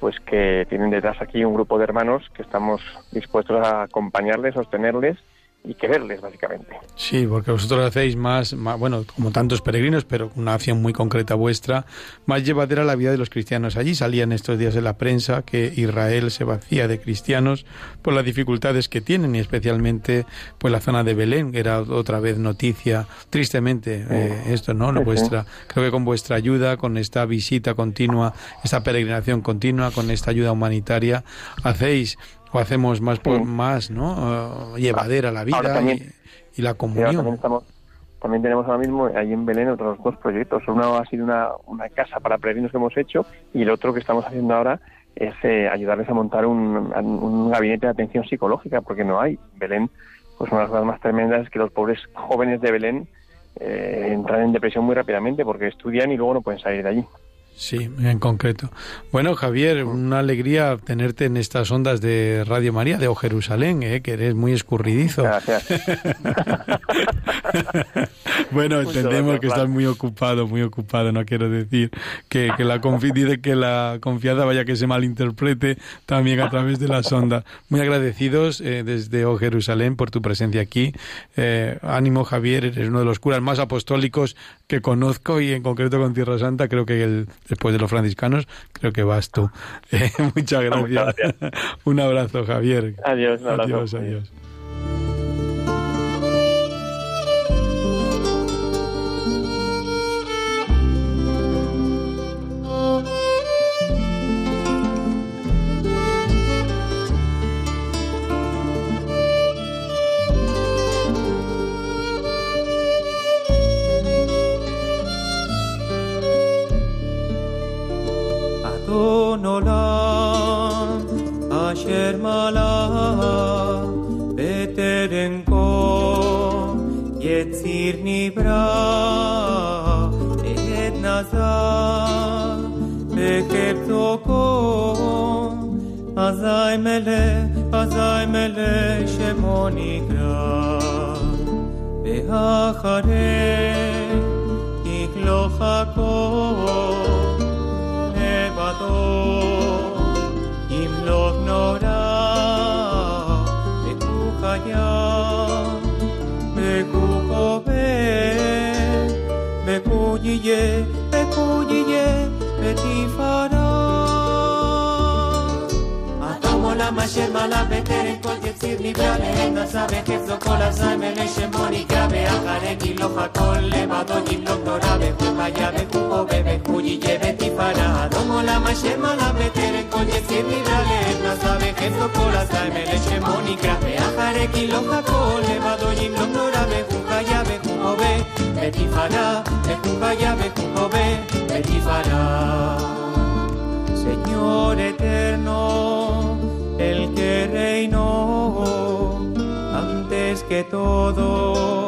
pues que tienen detrás aquí un grupo de hermanos que estamos dispuestos a acompañarles, sostenerles y quererles, básicamente. Sí, porque vosotros hacéis más, bueno, como tantos peregrinos, pero una acción muy concreta vuestra, más llevadera la vida de los cristianos. Allí salían estos días en la prensa que Israel se vacía de cristianos por las dificultades que tienen, y especialmente pues la zona de Belén, que era otra vez noticia, tristemente, eh, esto, ¿no? vuestra, creo que con vuestra ayuda, con esta visita continua, esta peregrinación continua, con esta ayuda humanitaria, hacéis o hacemos más por más, ¿no? Uh, llevadera la vida y, la comunión. También, estamos, también, tenemos ahora mismo ahí en Belén otros dos proyectos. Uno ha sido una, una casa para peregrinos que hemos hecho y el otro que estamos haciendo ahora es eh, ayudarles a montar un, un, gabinete de atención psicológica, porque no hay. Belén, pues una de las cosas más tremendas es que los pobres jóvenes de Belén eh, entran en depresión muy rápidamente porque estudian y luego no pueden salir de allí. Sí, en concreto. Bueno, Javier, una alegría tenerte en estas ondas de Radio María de O Jerusalén, ¿eh? que eres muy escurridizo. Gracias. bueno, entendemos que estás muy ocupado, muy ocupado. No quiero decir que, que la que la confianza vaya que se malinterprete también a través de las ondas. Muy agradecidos eh, desde O Jerusalén por tu presencia aquí. Eh, ánimo, Javier, eres uno de los curas más apostólicos que conozco y en concreto con Tierra Santa creo que el después de los franciscanos, creo que vas tú. Eh, muchas gracias. un abrazo, Javier. Adiós, un abrazo. Adiós, adiós. עולם אשר מלך בטרם כה יציר נברא עת נזר בקרצו כה אזי מלך אזי מלך שמו נקרא ואחרי Yé, Pecuye, Petifara. Atomo la masher mala betere kol yetzir nibrale en asabe kefzo kol azayme leshemonika beakare giloja kol levado gilok dorabe jumaya bejupo bebe juyiye betifara Atomo la masher mala betere kol yetzir nibrale en asabe kefzo kol azayme leshemonika beakare giloja kol levado gilok dorabe jumaya bejupo bekube, beti fará, bekubaya, bekukove, beti fará. Señor eterno, el que reinó antes que todo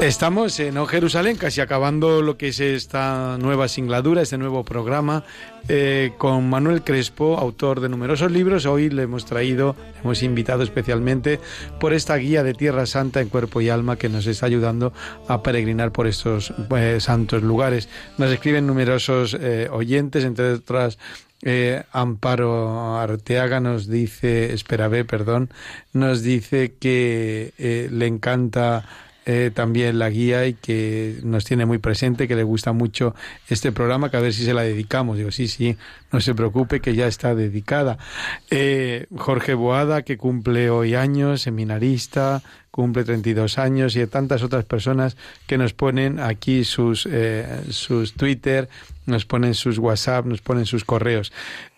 Estamos en O Jerusalén, casi acabando lo que es esta nueva singladura, este nuevo programa, eh, con Manuel Crespo, autor de numerosos libros. Hoy le hemos traído, le hemos invitado especialmente por esta guía de Tierra Santa en cuerpo y alma que nos está ayudando a peregrinar por estos pues, santos lugares. Nos escriben numerosos eh, oyentes, entre otras eh, Amparo Arteaga nos dice, espera, ve, perdón, nos dice que eh, le encanta eh, también la guía y que nos tiene muy presente, que le gusta mucho este programa, que a ver si se la dedicamos. Digo, sí, sí, no se preocupe, que ya está dedicada. Eh, Jorge Boada, que cumple hoy años, seminarista, cumple 32 años, y tantas otras personas que nos ponen aquí sus, eh, sus Twitter, nos ponen sus WhatsApp, nos ponen sus correos.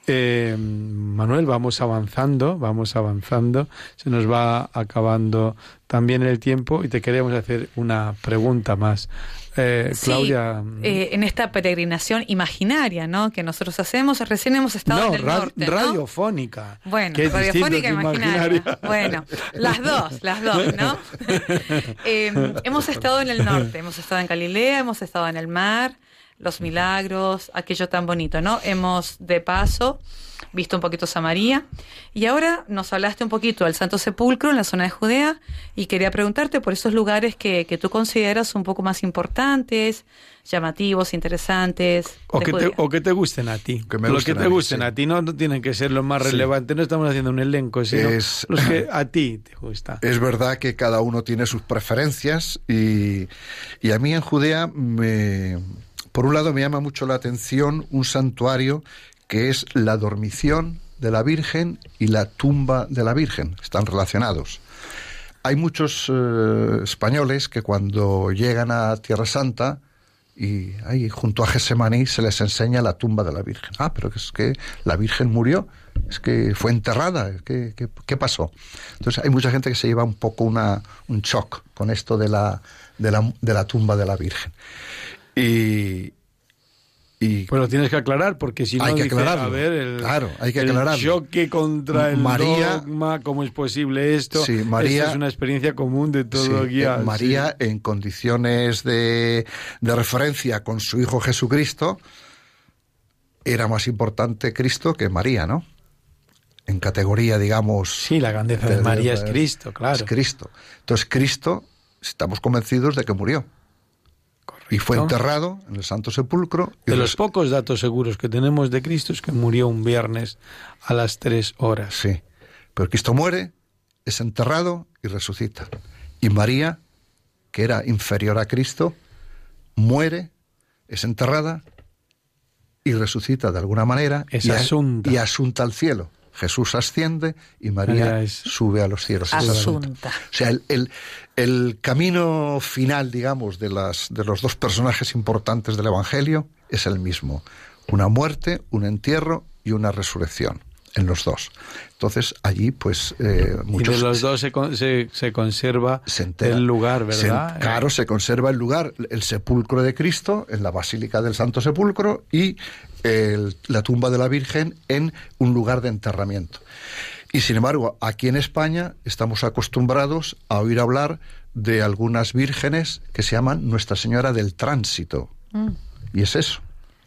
Eh, Manuel, vamos avanzando, vamos avanzando, se nos va acabando también el tiempo y te queríamos hacer una pregunta más. Eh, Claudia. Sí, eh, en esta peregrinación imaginaria, ¿no? Que nosotros hacemos, recién hemos estado no, en el ra- norte, ¿no? radiofónica. Bueno, que radiofónica que imaginaria. Bueno, las dos, las dos, ¿no? Eh, hemos estado en el norte, hemos estado en Galilea, hemos estado en el mar, los milagros, aquello tan bonito, ¿no? Hemos de paso visto un poquito Samaria y ahora nos hablaste un poquito del Santo Sepulcro en la zona de Judea y quería preguntarte por esos lugares que, que tú consideras un poco más importantes, llamativos, interesantes. O que, te, o que te gusten a ti. Que me los que te mí, gusten sí. a ti no, no tienen que ser los más Sí. relevantes. No estamos haciendo un elenco, sino Es- los que a ti te gusta. Es verdad que cada uno tiene sus preferencias y, y a mí en Judea, me, por un lado, me llama mucho la atención un santuario que es la dormición de la Virgen y la tumba de la Virgen. Están relacionados. Hay muchos eh, españoles que cuando llegan a Tierra Santa y ahí junto a Gesemaní se les enseña la tumba de la Virgen. Ah, pero es que la Virgen murió, es que fue enterrada, ¿qué, qué, qué pasó? Entonces hay mucha gente que se lleva un poco una, un shock con esto de la, de la, de la tumba de la Virgen. Y, y lo tienes que aclarar, porque si no, Hay que dice, a ver, el, Claro, hay que el choque contra el María- dogma, ¿cómo es posible esto? Sí, María- es una experiencia común de todo Sí, guía. eh, María, en condiciones de, de referencia con su hijo Jesucristo, era más importante Cristo que María, ¿no? En categoría, digamos. Sí, la grandeza de María es Cristo, claro. Es Cristo. Entonces, Cristo, estamos convencidos de que murió. Y fue enterrado en el Santo Sepulcro. y De los pocos datos seguros que tenemos de Cristo es que murió un viernes a las tres horas. Sí. Pero Cristo muere, es enterrado y resucita. Y María, que era inferior a Cristo, muere, es enterrada y resucita de alguna manera Es y, asunta. y asunta al cielo. Jesús asciende y María María es- sube a los cielos. Asunta. O sea, el, el- el camino final, digamos, de, las, de los dos personajes importantes del Evangelio es el mismo. Una muerte, un entierro y una resurrección. en los dos. Entonces allí pues eh, muchos... Y de los dos se, con- se, se conserva se entera. el lugar, ¿verdad? claro, se conserva el lugar, el sepulcro de Cristo en la Basílica del Santo Sepulcro y el- la tumba de la Virgen en un lugar de enterramiento. Y sin embargo, aquí en España estamos acostumbrados a oír hablar de algunas vírgenes que se llaman Nuestra Señora del Tránsito. Y es eso,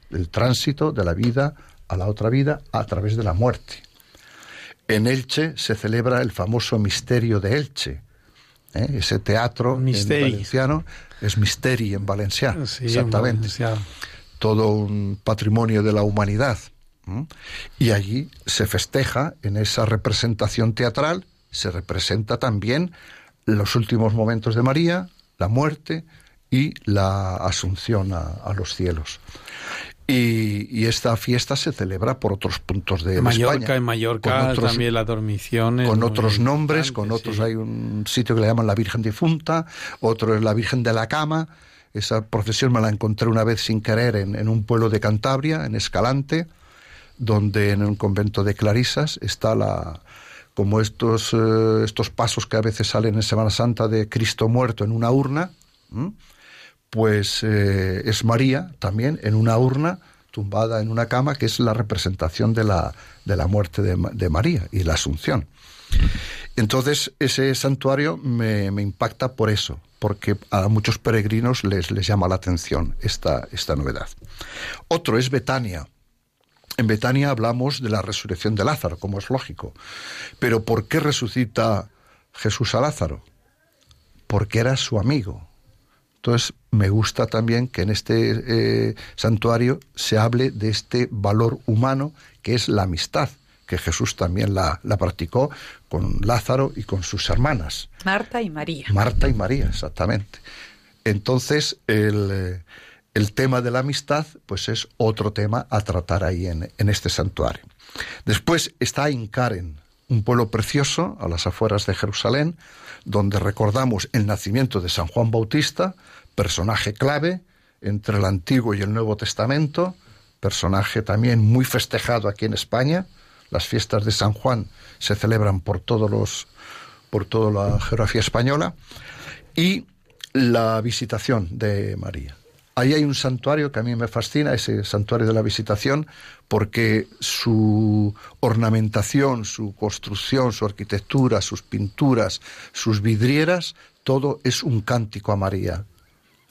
el tránsito de la vida a la otra vida a través de la muerte. En Elche se celebra el famoso misterio de Elche. ¿eh? Ese teatro Misteri. en valenciano es misteri en valenciano. Sí, exactamente. valenciano. Todo un patrimonio de la humanidad. Y allí se festeja, en esa representación teatral, se representa también los últimos momentos de María, la muerte y la asunción a, a los cielos. Y, y esta fiesta se celebra por otros puntos de, Mallorca, España. en Mallorca otros- también la dormición. con otros nombres, con otros sí. hay un sitio que le llaman la Virgen Difunta, otro es la Virgen de la Cama. Esa procesión me la encontré una vez sin querer en, en un pueblo de Cantabria, en Escalante, donde en un convento de clarisas está la como estos eh, estos pasos que a veces salen en Semana Santa de Cristo muerto en una urna, pues eh, es María también en una urna tumbada en una cama que es la representación de la, de la muerte de María y la asunción. Entonces ese santuario me, me impacta por eso, porque a muchos peregrinos les, les llama la atención esta, esta novedad. Otro es Betania. En Betania hablamos de la resurrección de Lázaro, como es lógico. Pero ¿por qué resucita Jesús a Lázaro? Porque era su amigo. Entonces, me gusta también que en este eh, santuario se hable de este valor humano que es la amistad, que Jesús también la, la practicó con Lázaro y con sus hermanas. Marta y María. Marta y María, exactamente. Entonces, el, el tema de la amistad, pues es otro tema a tratar ahí en, este santuario. Después está Incaren, un pueblo precioso a las afueras de Jerusalén, donde recordamos el nacimiento de San Juan Bautista, personaje clave entre el Antiguo y el Nuevo Testamento, personaje también muy festejado aquí en España. Las fiestas de San Juan se celebran por todos los por toda la geografía española y la visitación de María. Ahí hay un santuario que a mí me fascina, ese santuario de la visitación, porque su ornamentación, su construcción, su arquitectura, sus pinturas, sus vidrieras, todo es un cántico a María.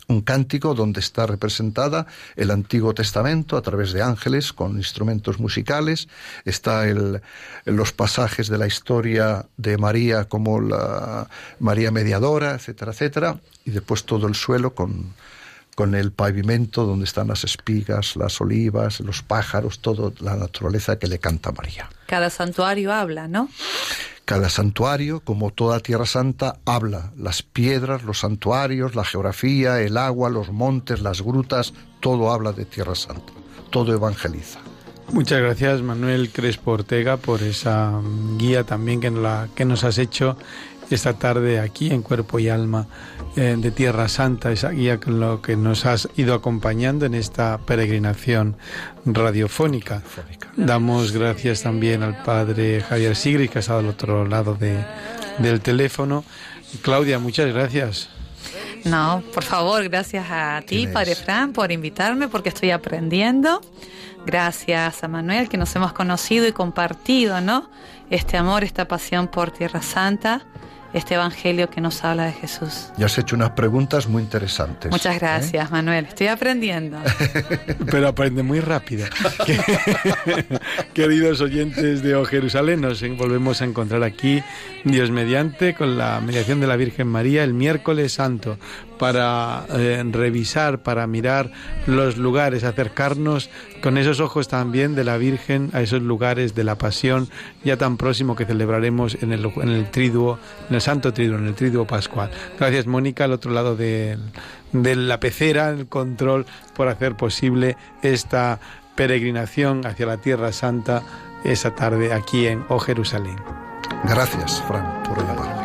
Un cántico donde está representada el Antiguo Testamento a través de ángeles con instrumentos musicales. Está el, los pasajes de la historia de María como la María Mediadora, etcétera, etcétera. Y después todo el suelo con, con el pavimento donde están las espigas, las olivas, los pájaros, toda la naturaleza que le canta a María. Cada santuario habla, ¿no? Cada santuario, como toda Tierra Santa, habla. Las piedras, los santuarios, la geografía, el agua, los montes, las grutas, todo habla de Tierra Santa. Todo evangeliza. Muchas gracias Manuel Crespo Ortega por esa guía también que, nos la- que nos has hecho esta tarde aquí en Cuerpo y Alma eh, de Tierra Santa, esa guía con lo que nos has ido acompañando en esta peregrinación radiofónica. Damos gracias también al padre Javier Sigri que ha estado al otro lado de- del teléfono. Claudia, muchas gracias. No, por favor, gracias a ti. Padre Fran, por invitarme, porque estoy aprendiendo. Gracias a Manuel, que nos hemos conocido y compartido, ¿no? Este amor, esta pasión por Tierra Santa, este evangelio que nos habla de Jesús. Y has hecho unas preguntas muy interesantes. Muchas ¿eh? gracias, Manuel. Estoy aprendiendo. Pero aprende muy rápido. Que- Queridos oyentes de O Jerusalén, nos volvemos a encontrar aquí, Dios mediante, con la mediación de la Virgen María el miércoles santo, para eh, revisar, para mirar los lugares, acercarnos con esos ojos también de la Virgen a esos lugares de la pasión ya tan próximo que celebraremos en el, en el triduo, en el Santo Triduo, en el triduo pascual. Gracias Mónica, al otro lado del de la pecera, el control por hacer posible esta peregrinación hacia la Tierra Santa esa tarde aquí en O Jerusalén. Gracias, Fran, por llamarme.